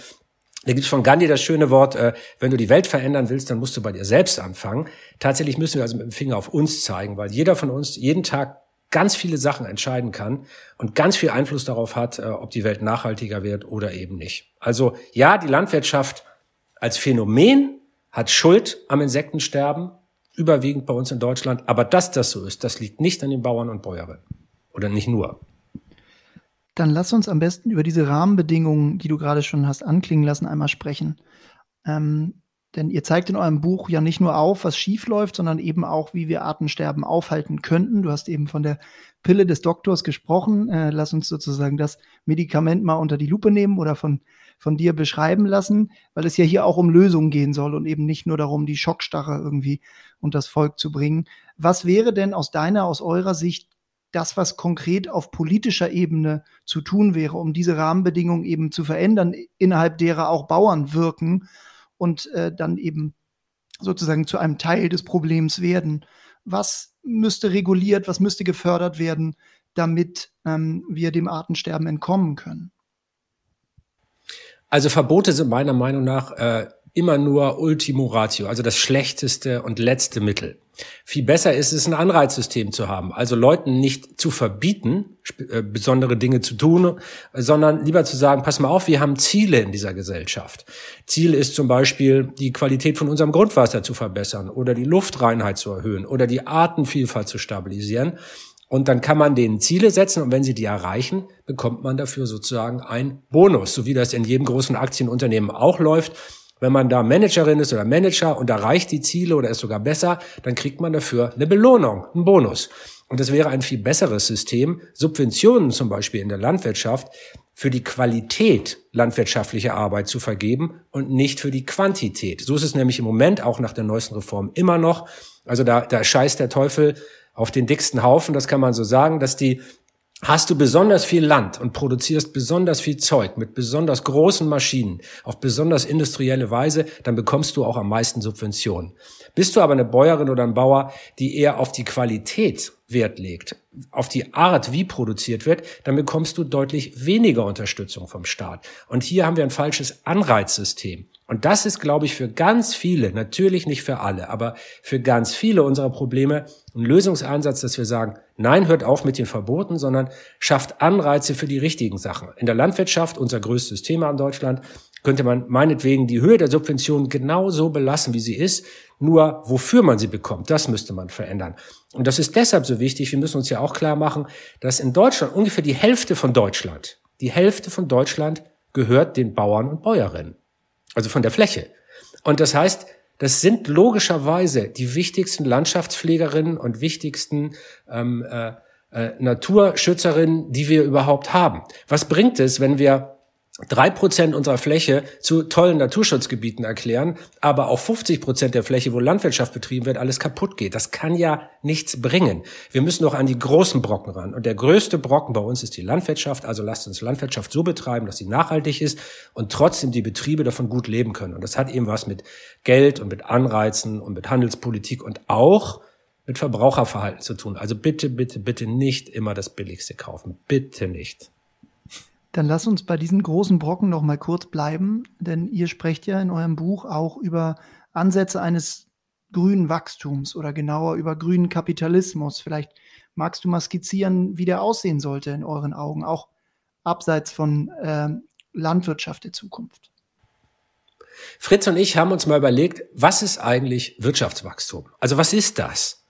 da gibt es von Gandhi das schöne Wort, äh, wenn du die Welt verändern willst, dann musst du bei dir selbst anfangen. Tatsächlich müssen wir also mit dem Finger auf uns zeigen, weil jeder von uns jeden Tag ganz viele Sachen entscheiden kann und ganz viel Einfluss darauf hat, äh, ob die Welt nachhaltiger wird oder eben nicht. Also ja, die Landwirtschaft als Phänomen hat Schuld am Insektensterben, überwiegend bei uns in Deutschland. Aber dass das so ist, das liegt nicht an den Bauern und Bäuerinnen. Oder nicht nur. Dann lass uns am besten über diese Rahmenbedingungen, die du gerade schon hast anklingen lassen, einmal sprechen. Ähm, denn ihr zeigt in eurem Buch ja nicht nur auf, was schief läuft, sondern eben auch, wie wir Artensterben aufhalten könnten. Du hast eben von der Pille des Doktors gesprochen. Äh, lass uns sozusagen das Medikament mal unter die Lupe nehmen oder von, von dir beschreiben lassen, weil es ja hier auch um Lösungen gehen soll und eben nicht nur darum, die Schockstarre irgendwie und das Volk zu bringen. Was wäre denn aus deiner, aus eurer Sicht das, was konkret auf politischer Ebene zu tun wäre, um diese Rahmenbedingungen eben zu verändern, innerhalb derer auch Bauern wirken und äh, dann eben sozusagen zu einem Teil des Problems werden. Was müsste reguliert, was müsste gefördert werden, damit ähm, wir dem Artensterben entkommen können? Also Verbote sind meiner Meinung nach äh, immer nur Ultimo Ratio, also das schlechteste und letzte Mittel. Viel besser ist es, ein Anreizsystem zu haben. Also Leuten nicht zu verbieten, äh, besondere Dinge zu tun, sondern lieber zu sagen, pass mal auf, wir haben Ziele in dieser Gesellschaft. Ziel ist zum Beispiel, die Qualität von unserem Grundwasser zu verbessern oder die Luftreinheit zu erhöhen oder die Artenvielfalt zu stabilisieren. Und dann kann man denen Ziele setzen und wenn sie die erreichen, bekommt man dafür sozusagen einen Bonus, so wie das in jedem großen Aktienunternehmen auch läuft. Wenn man da Managerin ist oder Manager und erreicht die Ziele oder ist sogar besser, dann kriegt man dafür eine Belohnung, einen Bonus. Und das wäre ein viel besseres System, Subventionen zum Beispiel in der Landwirtschaft für die Qualität landwirtschaftlicher Arbeit zu vergeben und nicht für die Quantität. So ist es nämlich im Moment auch nach der neuesten Reform immer noch. Also da, da scheißt der Teufel auf den dicksten Haufen, das kann man so sagen, dass die Hast du besonders viel Land und produzierst besonders viel Zeug mit besonders großen Maschinen auf besonders industrielle Weise, dann bekommst du auch am meisten Subventionen. Bist du aber eine Bäuerin oder ein Bauer, die eher auf die Qualität Wert legt, auf die Art, wie produziert wird, dann bekommst du deutlich weniger Unterstützung vom Staat. Und hier haben wir ein falsches Anreizsystem. Und das ist, glaube ich, für ganz viele, natürlich nicht für alle, aber für ganz viele unserer Probleme ein Lösungsansatz, dass wir sagen, nein, hört auf mit den Verboten, sondern schafft Anreize für die richtigen Sachen. In der Landwirtschaft, unser größtes Thema in Deutschland, könnte man meinetwegen die Höhe der Subventionen genauso belassen, wie sie ist. Nur wofür man sie bekommt, das müsste man verändern. Und das ist deshalb so wichtig. Wir müssen uns ja auch klar machen, dass in Deutschland ungefähr die Hälfte von Deutschland, die Hälfte von Deutschland gehört den Bauern und Bäuerinnen. Also von der Fläche. Und das heißt, das sind logischerweise die wichtigsten Landschaftspflegerinnen und wichtigsten ähm, äh, äh, Naturschützerinnen, die wir überhaupt haben. Was bringt es, wenn wir drei Prozent unserer Fläche zu tollen Naturschutzgebieten erklären, aber auf 50 Prozent der Fläche, wo Landwirtschaft betrieben wird, alles kaputt geht. Das kann ja nichts bringen. Wir müssen noch an die großen Brocken ran. Und der größte Brocken bei uns ist die Landwirtschaft. Also lasst uns Landwirtschaft so betreiben, dass sie nachhaltig ist und trotzdem die Betriebe davon gut leben können. Und das hat eben was mit Geld und mit Anreizen und mit Handelspolitik und auch mit Verbraucherverhalten zu tun. Also bitte, bitte, bitte nicht immer das Billigste kaufen. Bitte nicht. Dann lass uns bei diesen großen Brocken noch mal kurz bleiben, denn ihr sprecht ja in eurem Buch auch über Ansätze eines grünen Wachstums oder genauer über grünen Kapitalismus. Vielleicht magst du mal skizzieren, wie der aussehen sollte in euren Augen, auch abseits von äh, Landwirtschaft der Zukunft. Fritz und ich haben uns mal überlegt, was ist eigentlich Wirtschaftswachstum? Also was ist das?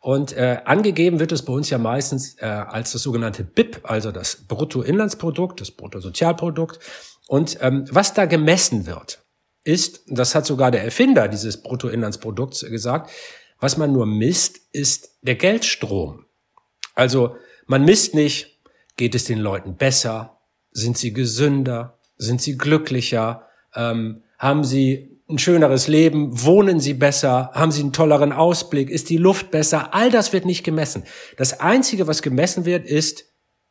Und äh, angegeben wird es bei uns ja meistens äh, als das sogenannte BIP, also das Bruttoinlandsprodukt, das Bruttosozialprodukt. Und ähm, was da gemessen wird, ist, das hat sogar der Erfinder dieses Bruttoinlandsprodukts gesagt, was man nur misst, ist der Geldstrom. Also man misst nicht, geht es den Leuten besser, sind sie gesünder, sind sie glücklicher, ähm, haben sie ein schöneres Leben, wohnen sie besser, haben sie einen tolleren Ausblick, ist die Luft besser, all das wird nicht gemessen. Das Einzige, was gemessen wird, ist,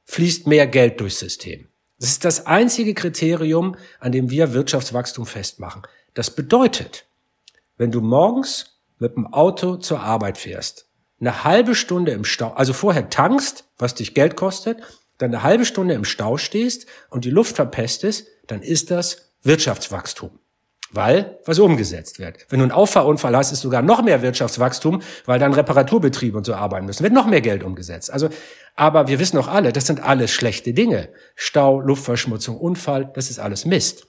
fließt mehr Geld durchs System. Das ist das einzige Kriterium, an dem wir Wirtschaftswachstum festmachen. Das bedeutet, wenn du morgens mit dem Auto zur Arbeit fährst, eine halbe Stunde im Stau, also vorher tankst, was dich Geld kostet, dann eine halbe Stunde im Stau stehst und die Luft verpestest, dann ist das Wirtschaftswachstum weil was umgesetzt wird. Wenn du einen Auffahrunfall hast, ist sogar noch mehr Wirtschaftswachstum, weil dann Reparaturbetriebe und so arbeiten müssen. Wird noch mehr Geld umgesetzt. Also, aber wir wissen auch alle, das sind alles schlechte Dinge. Stau, Luftverschmutzung, Unfall, das ist alles Mist.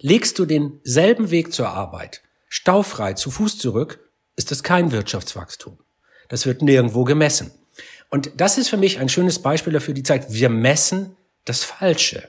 Legst du denselben Weg zur Arbeit, staufrei zu Fuß zurück, ist das kein Wirtschaftswachstum. Das wird nirgendwo gemessen. Und das ist für mich ein schönes Beispiel dafür, die Zeit, wir messen das Falsche.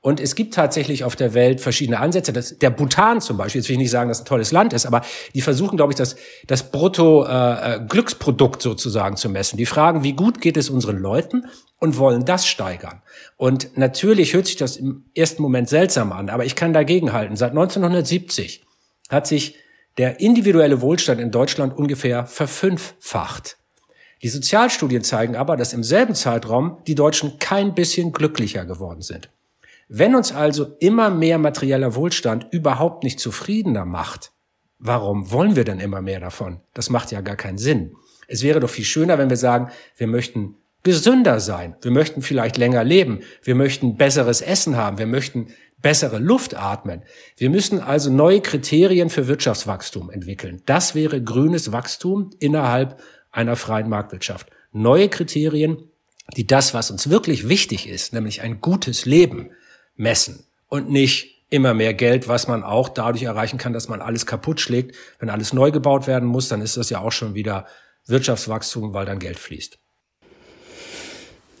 Und es gibt tatsächlich auf der Welt verschiedene Ansätze. Das, der Bhutan zum Beispiel, jetzt will ich nicht sagen, dass ein tolles Land ist, aber die versuchen, glaube ich, das, das Brutto-Glücksprodukt äh, sozusagen zu messen. Die fragen, wie gut geht es unseren Leuten und wollen das steigern. Und natürlich hört sich das im ersten Moment seltsam an, aber ich kann dagegenhalten. Seit 1970 hat sich der individuelle Wohlstand in Deutschland ungefähr verfünffacht. Die Sozialstudien zeigen aber, dass im selben Zeitraum die Deutschen kein bisschen glücklicher geworden sind. Wenn uns also immer mehr materieller Wohlstand überhaupt nicht zufriedener macht, warum wollen wir denn immer mehr davon? Das macht ja gar keinen Sinn. Es wäre doch viel schöner, wenn wir sagen, wir möchten gesünder sein, wir möchten vielleicht länger leben, wir möchten besseres Essen haben, wir möchten bessere Luft atmen. Wir müssen also neue Kriterien für Wirtschaftswachstum entwickeln. Das wäre grünes Wachstum innerhalb einer freien Marktwirtschaft. Neue Kriterien, die das, was uns wirklich wichtig ist, nämlich ein gutes Leben, messen und nicht immer mehr Geld, was man auch dadurch erreichen kann, dass man alles kaputt schlägt. Wenn alles neu gebaut werden muss, dann ist das ja auch schon wieder Wirtschaftswachstum, weil dann Geld fließt.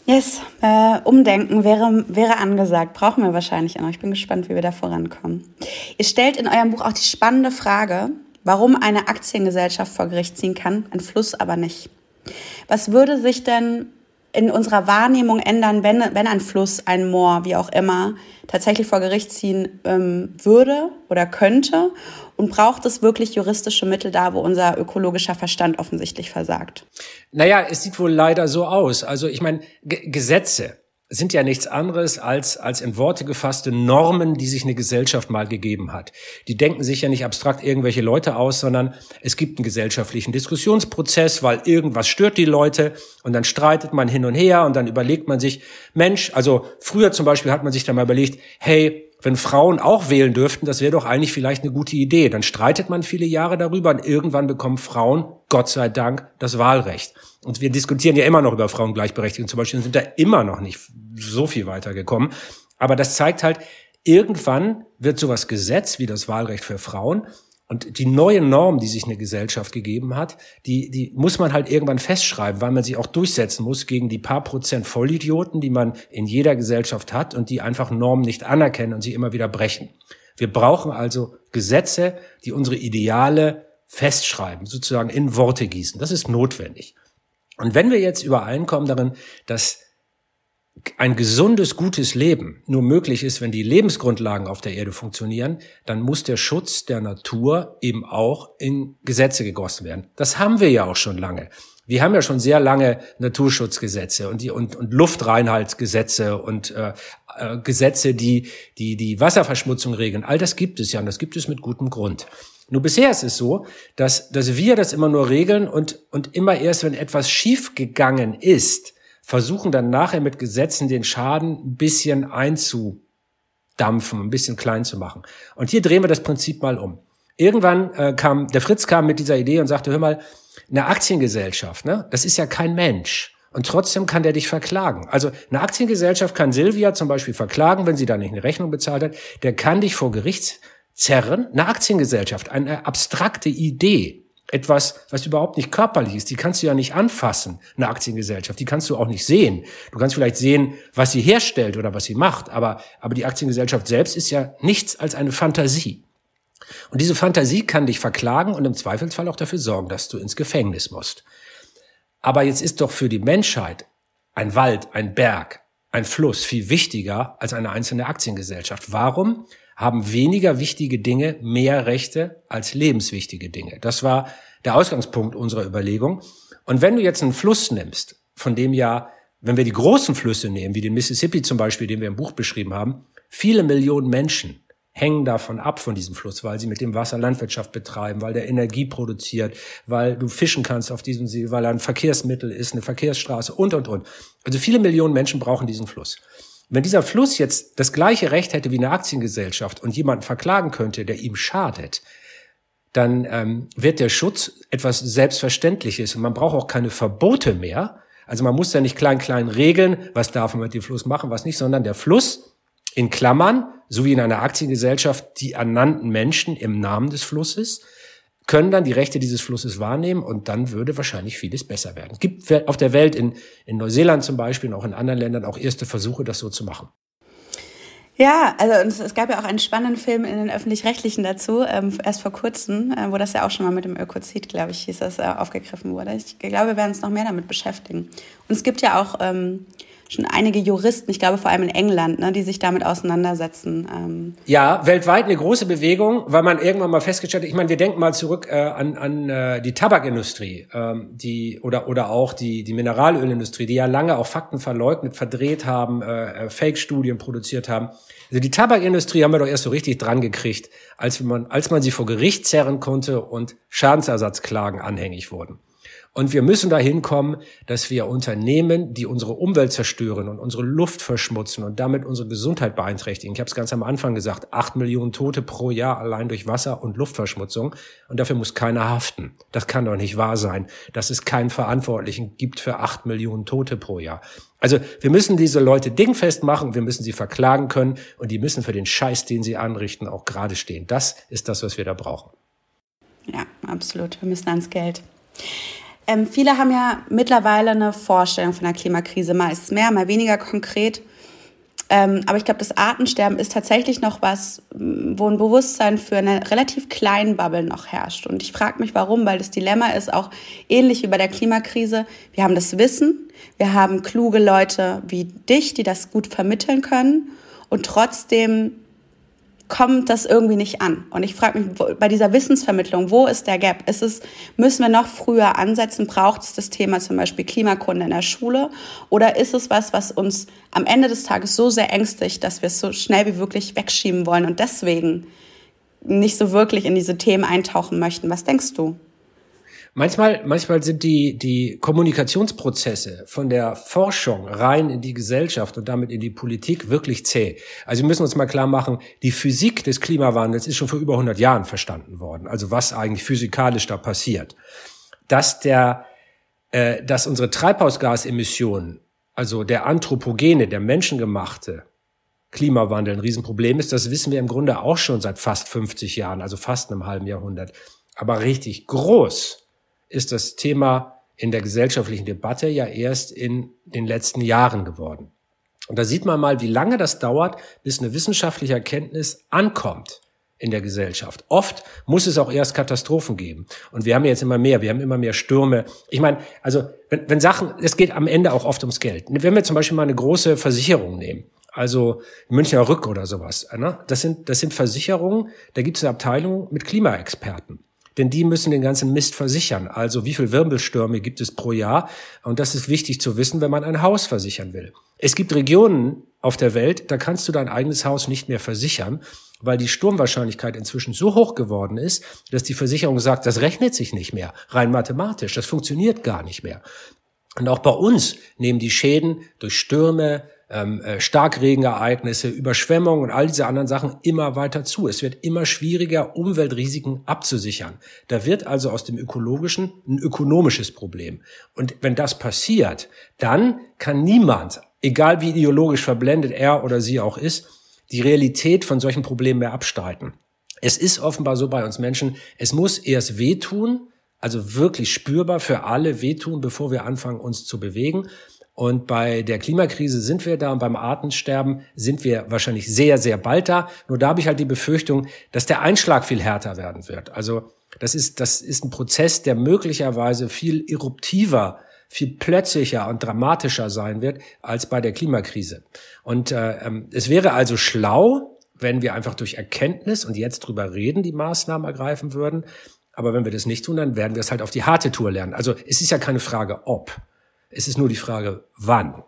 Yes, äh, Umdenken wäre, wäre angesagt. Brauchen wir wahrscheinlich auch. Ich bin gespannt, wie wir da vorankommen. Ihr stellt in eurem Buch auch die spannende Frage, warum eine Aktiengesellschaft vor Gericht ziehen kann, ein Fluss aber nicht. Was würde sich denn in unserer Wahrnehmung ändern, wenn, wenn ein Fluss, ein Moor, wie auch immer, tatsächlich vor Gericht ziehen ähm, würde oder könnte? Und braucht es wirklich juristische Mittel da, wo unser ökologischer Verstand offensichtlich versagt? Naja, es sieht wohl leider so aus. Also ich meine, Gesetze, sind ja nichts anderes als, als in Worte gefasste Normen, die sich eine Gesellschaft mal gegeben hat. Die denken sich ja nicht abstrakt irgendwelche Leute aus, sondern es gibt einen gesellschaftlichen Diskussionsprozess, weil irgendwas stört die Leute und dann streitet man hin und her und dann überlegt man sich, Mensch, also früher zum Beispiel hat man sich da mal überlegt, hey, wenn Frauen auch wählen dürften, das wäre doch eigentlich vielleicht eine gute Idee. Dann streitet man viele Jahre darüber und irgendwann bekommen Frauen, Gott sei Dank, das Wahlrecht. Und wir diskutieren ja immer noch über Frauengleichberechtigung zum Beispiel und sind da immer noch nicht so viel weitergekommen. Aber das zeigt halt, irgendwann wird sowas Gesetz wie das Wahlrecht für Frauen und die neue Norm, die sich eine Gesellschaft gegeben hat, die, die muss man halt irgendwann festschreiben, weil man sie auch durchsetzen muss gegen die paar Prozent Vollidioten, die man in jeder Gesellschaft hat und die einfach Normen nicht anerkennen und sie immer wieder brechen. Wir brauchen also Gesetze, die unsere Ideale festschreiben, sozusagen in Worte gießen. Das ist notwendig. Und wenn wir jetzt übereinkommen darin, dass ein gesundes, gutes Leben nur möglich ist, wenn die Lebensgrundlagen auf der Erde funktionieren, dann muss der Schutz der Natur eben auch in Gesetze gegossen werden. Das haben wir ja auch schon lange. Wir haben ja schon sehr lange Naturschutzgesetze und die und, und Luftreinhaltsgesetze und äh, äh, Gesetze, die die die Wasserverschmutzung regeln. All das gibt es ja und das gibt es mit gutem Grund. Nur bisher ist es so, dass dass wir das immer nur regeln und und immer erst, wenn etwas schief gegangen ist, versuchen dann nachher mit Gesetzen den Schaden ein bisschen einzudampfen, ein bisschen klein zu machen. Und hier drehen wir das Prinzip mal um. Irgendwann äh, kam, der Fritz kam mit dieser Idee und sagte, hör mal, eine Aktiengesellschaft, ne, das ist ja kein Mensch. Und trotzdem kann der dich verklagen. Also eine Aktiengesellschaft kann Silvia zum Beispiel verklagen, wenn sie da nicht eine Rechnung bezahlt hat. Der kann dich vor Gericht zerren. Eine Aktiengesellschaft, eine abstrakte Idee, etwas, was überhaupt nicht körperlich ist. Die kannst du ja nicht anfassen, eine Aktiengesellschaft. Die kannst du auch nicht sehen. Du kannst vielleicht sehen, was sie herstellt oder was sie macht, aber, aber die Aktiengesellschaft selbst ist ja nichts als eine Fantasie. Und diese Fantasie kann dich verklagen und im Zweifelsfall auch dafür sorgen, dass du ins Gefängnis musst. Aber jetzt ist doch für die Menschheit ein Wald, ein Berg, ein Fluss viel wichtiger als eine einzelne Aktiengesellschaft. Warum? Haben weniger wichtige Dinge mehr Rechte als lebenswichtige Dinge. Das war der Ausgangspunkt unserer Überlegung. Und wenn du jetzt einen Fluss nimmst, von dem ja, wenn wir die großen Flüsse nehmen, wie den Mississippi zum Beispiel, den wir im Buch beschrieben haben, viele Millionen Menschen hängen davon ab von diesem Fluss, weil sie mit dem Wasser Landwirtschaft betreiben, weil der Energie produziert, weil du fischen kannst auf diesem See, weil er ein Verkehrsmittel ist, eine Verkehrsstraße und, und, und. Also viele Millionen Menschen brauchen diesen Fluss. Wenn dieser Fluss jetzt das gleiche Recht hätte wie eine Aktiengesellschaft und jemanden verklagen könnte, der ihm schadet, dann ähm, wird der Schutz etwas Selbstverständliches und man braucht auch keine Verbote mehr. Also man muss ja nicht klein, klein regeln, was darf man mit dem Fluss machen, was nicht, sondern der Fluss in Klammern, so wie in einer Aktiengesellschaft, die ernannten Menschen im Namen des Flusses, können dann die Rechte dieses Flusses wahrnehmen und dann würde wahrscheinlich vieles besser werden. Es gibt auf der Welt, in, in Neuseeland zum Beispiel und auch in anderen Ländern, auch erste Versuche, das so zu machen. Ja, also es gab ja auch einen spannenden Film in den öffentlich-rechtlichen dazu, ähm, erst vor kurzem, äh, wo das ja auch schon mal mit dem Ökozid, glaube ich, hieß das, äh, aufgegriffen wurde. Ich glaube, wir werden uns noch mehr damit beschäftigen. Und es gibt ja auch ähm, schon einige Juristen, ich glaube vor allem in England, ne, die sich damit auseinandersetzen. Ähm. Ja, weltweit eine große Bewegung, weil man irgendwann mal festgestellt hat, ich meine, wir denken mal zurück äh, an, an äh, die Tabakindustrie, ähm, die oder oder auch die die Mineralölindustrie, die ja lange auch Fakten verleugnet, verdreht haben, äh, äh, Fake-Studien produziert haben. Also die Tabakindustrie haben wir doch erst so richtig dran gekriegt, als man als man sie vor Gericht zerren konnte und Schadensersatzklagen anhängig wurden. Und wir müssen dahin kommen, dass wir Unternehmen, die unsere Umwelt zerstören und unsere Luft verschmutzen und damit unsere Gesundheit beeinträchtigen. Ich habe es ganz am Anfang gesagt, acht Millionen Tote pro Jahr allein durch Wasser- und Luftverschmutzung. Und dafür muss keiner haften. Das kann doch nicht wahr sein, dass es keinen Verantwortlichen gibt für acht Millionen Tote pro Jahr. Also wir müssen diese Leute dingfest machen, wir müssen sie verklagen können und die müssen für den Scheiß, den sie anrichten, auch gerade stehen. Das ist das, was wir da brauchen. Ja, absolut. Wir müssen ans Geld. Ähm, viele haben ja mittlerweile eine Vorstellung von der Klimakrise. Mal ist es mehr, mal weniger konkret. Ähm, aber ich glaube, das Artensterben ist tatsächlich noch was, wo ein Bewusstsein für eine relativ kleinen Bubble noch herrscht. Und ich frage mich, warum, weil das Dilemma ist auch ähnlich wie bei der Klimakrise. Wir haben das Wissen, wir haben kluge Leute wie dich, die das gut vermitteln können. Und trotzdem kommt das irgendwie nicht an. Und ich frage mich bei dieser Wissensvermittlung, wo ist der Gap? Ist es, müssen wir noch früher ansetzen? Braucht es das Thema zum Beispiel Klimakunde in der Schule? Oder ist es was, was uns am Ende des Tages so sehr ängstigt, dass wir es so schnell wie möglich wegschieben wollen und deswegen nicht so wirklich in diese Themen eintauchen möchten? Was denkst du? Manchmal, manchmal sind die, die Kommunikationsprozesse von der Forschung rein in die Gesellschaft und damit in die Politik wirklich zäh. Also wir müssen uns mal klar machen, die Physik des Klimawandels ist schon vor über 100 Jahren verstanden worden. Also was eigentlich physikalisch da passiert. Dass der, äh, dass unsere Treibhausgasemissionen, also der anthropogene, der menschengemachte Klimawandel ein Riesenproblem ist, das wissen wir im Grunde auch schon seit fast 50 Jahren, also fast einem halben Jahrhundert. Aber richtig groß ist das Thema in der gesellschaftlichen Debatte ja erst in den letzten Jahren geworden. Und da sieht man mal, wie lange das dauert, bis eine wissenschaftliche Erkenntnis ankommt in der Gesellschaft. Oft muss es auch erst Katastrophen geben. Und wir haben jetzt immer mehr, wir haben immer mehr Stürme. Ich meine, also wenn, wenn Sachen, es geht am Ende auch oft ums Geld. Wenn wir zum Beispiel mal eine große Versicherung nehmen, also Münchner Rück oder sowas, ne? das, sind, das sind Versicherungen, da gibt es eine Abteilung mit Klimaexperten denn die müssen den ganzen Mist versichern. Also wie viel Wirbelstürme gibt es pro Jahr? Und das ist wichtig zu wissen, wenn man ein Haus versichern will. Es gibt Regionen auf der Welt, da kannst du dein eigenes Haus nicht mehr versichern, weil die Sturmwahrscheinlichkeit inzwischen so hoch geworden ist, dass die Versicherung sagt, das rechnet sich nicht mehr, rein mathematisch, das funktioniert gar nicht mehr. Und auch bei uns nehmen die Schäden durch Stürme, ähm, äh, Starkregenereignisse, Überschwemmungen und all diese anderen Sachen immer weiter zu. Es wird immer schwieriger, Umweltrisiken abzusichern. Da wird also aus dem ökologischen ein ökonomisches Problem. Und wenn das passiert, dann kann niemand, egal wie ideologisch verblendet er oder sie auch ist, die Realität von solchen Problemen mehr abstreiten. Es ist offenbar so bei uns Menschen, es muss erst wehtun, also wirklich spürbar für alle wehtun, bevor wir anfangen, uns zu bewegen. Und bei der Klimakrise sind wir da und beim Artensterben sind wir wahrscheinlich sehr, sehr bald da. Nur da habe ich halt die Befürchtung, dass der Einschlag viel härter werden wird. Also das ist, das ist ein Prozess, der möglicherweise viel eruptiver, viel plötzlicher und dramatischer sein wird als bei der Klimakrise. Und äh, ähm, es wäre also schlau, wenn wir einfach durch Erkenntnis und jetzt drüber reden, die Maßnahmen ergreifen würden. Aber wenn wir das nicht tun, dann werden wir es halt auf die harte Tour lernen. Also es ist ja keine Frage, ob. Es ist nur die Frage, wann.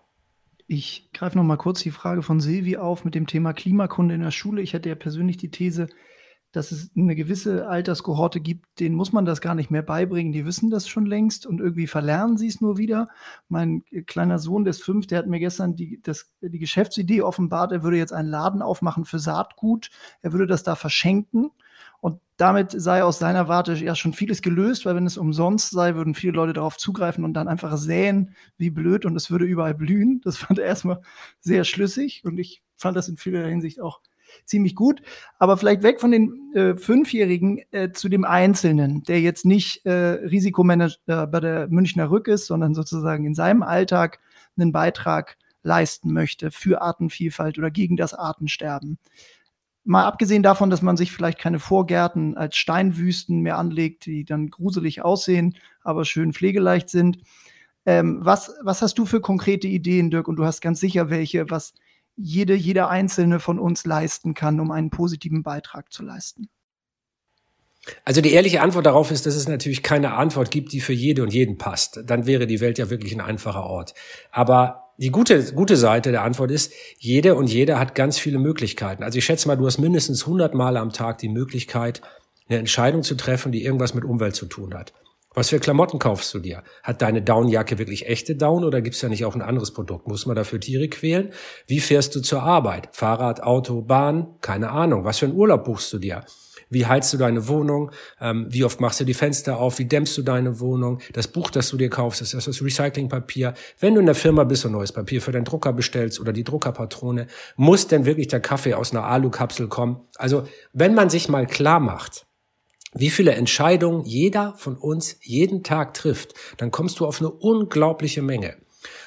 Ich greife noch mal kurz die Frage von Silvi auf mit dem Thema Klimakunde in der Schule. Ich hätte ja persönlich die These, dass es eine gewisse Alterskohorte gibt, denen muss man das gar nicht mehr beibringen. Die wissen das schon längst und irgendwie verlernen sie es nur wieder. Mein kleiner Sohn, der ist fünf, der hat mir gestern die, das, die Geschäftsidee offenbart, er würde jetzt einen Laden aufmachen für Saatgut. Er würde das da verschenken. Und damit sei aus seiner Warte ja schon vieles gelöst, weil wenn es umsonst sei, würden viele Leute darauf zugreifen und dann einfach säen, wie blöd und es würde überall blühen. Das fand er erstmal sehr schlüssig und ich fand das in vieler Hinsicht auch ziemlich gut. Aber vielleicht weg von den äh, Fünfjährigen äh, zu dem Einzelnen, der jetzt nicht äh, Risikomanager bei der Münchner Rück ist, sondern sozusagen in seinem Alltag einen Beitrag leisten möchte für Artenvielfalt oder gegen das Artensterben mal abgesehen davon, dass man sich vielleicht keine Vorgärten als Steinwüsten mehr anlegt, die dann gruselig aussehen, aber schön pflegeleicht sind. Ähm, was, was hast du für konkrete Ideen, Dirk? Und du hast ganz sicher welche, was jede, jeder Einzelne von uns leisten kann, um einen positiven Beitrag zu leisten. Also die ehrliche Antwort darauf ist, dass es natürlich keine Antwort gibt, die für jede und jeden passt. Dann wäre die Welt ja wirklich ein einfacher Ort. Aber die gute, gute Seite der Antwort ist, jede und jeder hat ganz viele Möglichkeiten. Also ich schätze mal, du hast mindestens 100 Mal am Tag die Möglichkeit, eine Entscheidung zu treffen, die irgendwas mit Umwelt zu tun hat. Was für Klamotten kaufst du dir? Hat deine Downjacke wirklich echte Down oder gibt's da nicht auch ein anderes Produkt? Muss man dafür Tiere quälen? Wie fährst du zur Arbeit? Fahrrad, Auto, Bahn? Keine Ahnung. Was für einen Urlaub buchst du dir? Wie heizt du deine Wohnung? Ähm, wie oft machst du die Fenster auf? Wie dämmst du deine Wohnung? Das Buch, das du dir kaufst, ist das Recyclingpapier. Wenn du in der Firma bist und neues Papier für deinen Drucker bestellst oder die Druckerpatrone, muss denn wirklich der Kaffee aus einer Alukapsel kommen? Also, wenn man sich mal klar macht, wie viele Entscheidungen jeder von uns jeden Tag trifft, dann kommst du auf eine unglaubliche Menge.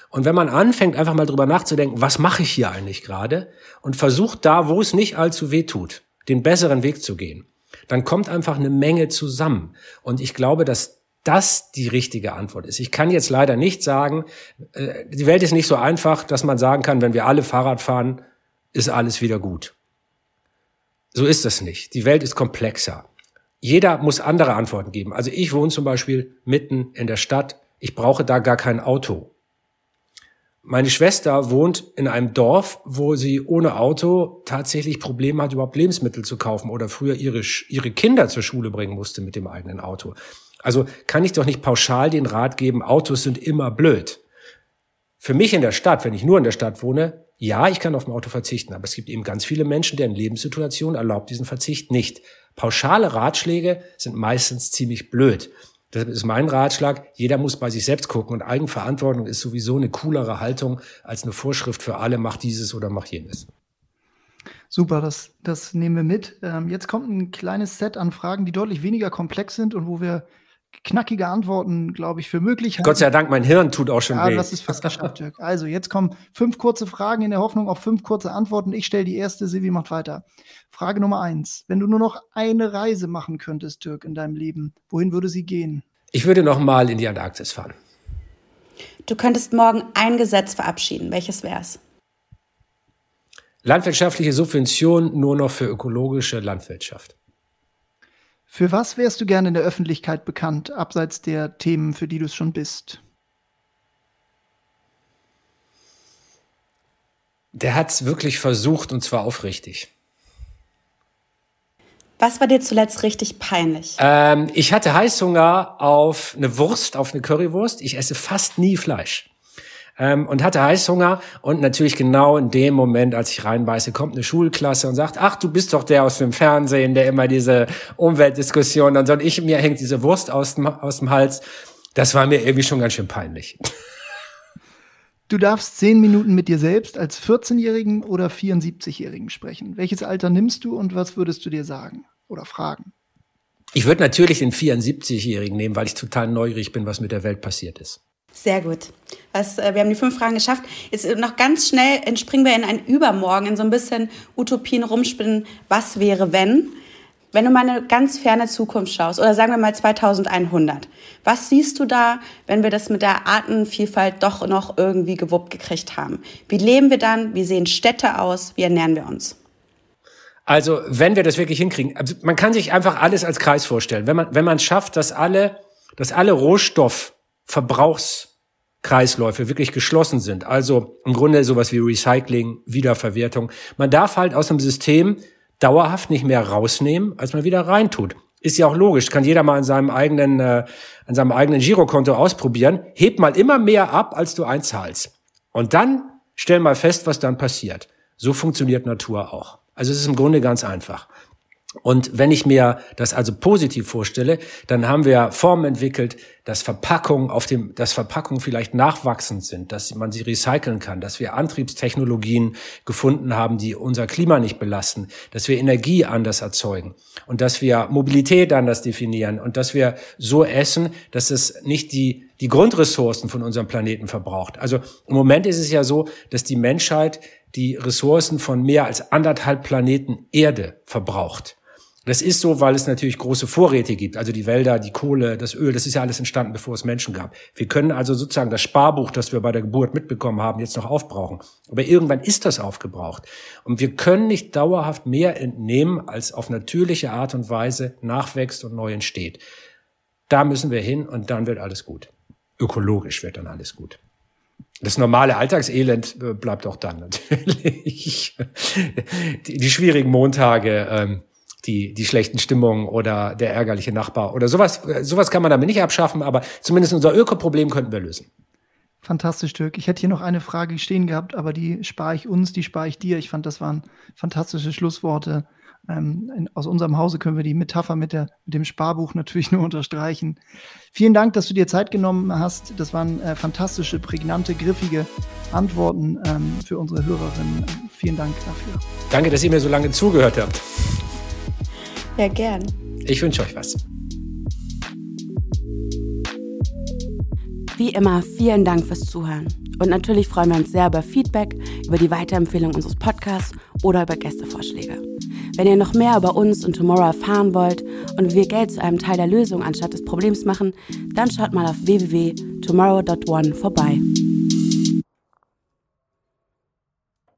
Und wenn man anfängt, einfach mal drüber nachzudenken, was mache ich hier eigentlich gerade, und versucht da, wo es nicht allzu weh tut, den besseren Weg zu gehen, dann kommt einfach eine Menge zusammen. Und ich glaube, dass das die richtige Antwort ist. Ich kann jetzt leider nicht sagen, äh, die Welt ist nicht so einfach, dass man sagen kann, wenn wir alle Fahrrad fahren, ist alles wieder gut. So ist das nicht. Die Welt ist komplexer jeder muss andere Antworten geben. Also ich wohne zum Beispiel mitten in der Stadt. Ich brauche da gar kein Auto. Meine Schwester wohnt in einem Dorf, wo sie ohne Auto tatsächlich Probleme hat, überhaupt Lebensmittel zu kaufen oder früher ihre, ihre Kinder zur Schule bringen musste mit dem eigenen Auto. Also kann ich doch nicht pauschal den Rat geben, Autos sind immer blöd. Für mich in der Stadt, wenn ich nur in der Stadt wohne, ja, ich kann auf dem Auto verzichten, aber es gibt eben ganz viele Menschen, deren Lebenssituation erlaubt diesen Verzicht nicht. Pauschale Ratschläge sind meistens ziemlich blöd. Deshalb ist mein Ratschlag, jeder muss bei sich selbst gucken und Eigenverantwortung ist sowieso eine coolere Haltung als eine Vorschrift für alle, mach dieses oder mach jenes. Super, das, das nehmen wir mit. Ähm, jetzt kommt ein kleines Set an Fragen, die deutlich weniger komplex sind und wo wir knackige Antworten, glaube ich, für möglich halten. Gott sei Dank, mein Hirn tut auch schon ja, weh. das ist fast geschafft, Dirk. Also, jetzt kommen fünf kurze Fragen in der Hoffnung auf fünf kurze Antworten. Ich stelle die erste, Silvi macht weiter. Frage Nummer eins. Wenn du nur noch eine Reise machen könntest, Dirk, in deinem Leben, wohin würde sie gehen? Ich würde noch mal in die Antarktis fahren. Du könntest morgen ein Gesetz verabschieden. Welches wär's? Landwirtschaftliche Subvention nur noch für ökologische Landwirtschaft. Für was wärst du gerne in der Öffentlichkeit bekannt, abseits der Themen, für die du es schon bist? Der hat es wirklich versucht und zwar aufrichtig. Was war dir zuletzt richtig peinlich? Ähm, ich hatte Heißhunger auf eine Wurst, auf eine Currywurst. Ich esse fast nie Fleisch ähm, und hatte Heißhunger. Und natürlich genau in dem Moment, als ich reinbeiße, kommt eine Schulklasse und sagt, ach, du bist doch der aus dem Fernsehen, der immer diese Umweltdiskussion und so. Und ich, mir hängt diese Wurst aus dem, aus dem Hals. Das war mir irgendwie schon ganz schön peinlich. Du darfst zehn Minuten mit dir selbst als 14-Jährigen oder 74-Jährigen sprechen. Welches Alter nimmst du und was würdest du dir sagen oder fragen? Ich würde natürlich den 74-Jährigen nehmen, weil ich total neugierig bin, was mit der Welt passiert ist. Sehr gut. Was, äh, wir haben die fünf Fragen geschafft. Jetzt noch ganz schnell entspringen wir in ein Übermorgen, in so ein bisschen Utopien rumspinnen. Was wäre, wenn? Wenn du mal eine ganz ferne Zukunft schaust, oder sagen wir mal 2100, was siehst du da, wenn wir das mit der Artenvielfalt doch noch irgendwie gewuppt gekriegt haben? Wie leben wir dann? Wie sehen Städte aus? Wie ernähren wir uns? Also, wenn wir das wirklich hinkriegen, also man kann sich einfach alles als Kreis vorstellen. Wenn man, wenn man schafft, dass alle, dass alle Rohstoff Verbrauchskreisläufe wirklich geschlossen sind. Also im Grunde sowas wie Recycling, Wiederverwertung. Man darf halt aus dem System dauerhaft nicht mehr rausnehmen, als man wieder reintut. Ist ja auch logisch, kann jeder mal an seinem eigenen, äh, an seinem eigenen Girokonto ausprobieren. Heb mal immer mehr ab, als du einzahlst. Und dann stell mal fest, was dann passiert. So funktioniert Natur auch. Also es ist im Grunde ganz einfach. Und wenn ich mir das also positiv vorstelle, dann haben wir Formen entwickelt, dass Verpackungen auf dem, dass Verpackungen vielleicht nachwachsend sind, dass man sie recyceln kann, dass wir Antriebstechnologien gefunden haben, die unser Klima nicht belasten, dass wir Energie anders erzeugen und dass wir Mobilität anders definieren und dass wir so essen, dass es nicht die, die Grundressourcen von unserem Planeten verbraucht. Also im Moment ist es ja so, dass die Menschheit die Ressourcen von mehr als anderthalb Planeten Erde verbraucht. Das ist so, weil es natürlich große Vorräte gibt. Also die Wälder, die Kohle, das Öl, das ist ja alles entstanden, bevor es Menschen gab. Wir können also sozusagen das Sparbuch, das wir bei der Geburt mitbekommen haben, jetzt noch aufbrauchen. Aber irgendwann ist das aufgebraucht. Und wir können nicht dauerhaft mehr entnehmen, als auf natürliche Art und Weise nachwächst und neu entsteht. Da müssen wir hin und dann wird alles gut. Ökologisch wird dann alles gut. Das normale Alltagselend äh, bleibt auch dann natürlich. Die, schwierigen Montage, ähm, die, die schlechten Stimmungen oder der ärgerliche Nachbar oder sowas. Sowas kann man damit nicht abschaffen, aber zumindest unser Ökoproblem könnten wir lösen. Fantastisch, Dirk. Ich hätte hier noch eine Frage stehen gehabt, aber die spare ich uns, die spare ich dir. Ich fand, das waren fantastische Schlussworte. Ähm, in, aus unserem Hause können wir die Metapher mit, der, mit dem Sparbuch natürlich nur unterstreichen. Vielen Dank, dass du dir Zeit genommen hast. Das waren äh, fantastische, prägnante, griffige Antworten ähm, für unsere Hörerinnen. Vielen Dank dafür. Danke, dass ihr mir so lange zugehört habt. Ja, gern. Ich wünsche euch was. Wie immer, vielen Dank fürs Zuhören. Und natürlich freuen wir uns sehr über Feedback, über die Weiterempfehlung unseres Podcasts oder über Gästevorschläge. Wenn ihr noch mehr über uns und Tomorrow erfahren wollt und wie wir Geld zu einem Teil der Lösung anstatt des Problems machen, dann schaut mal auf www.tomorrow.one vorbei.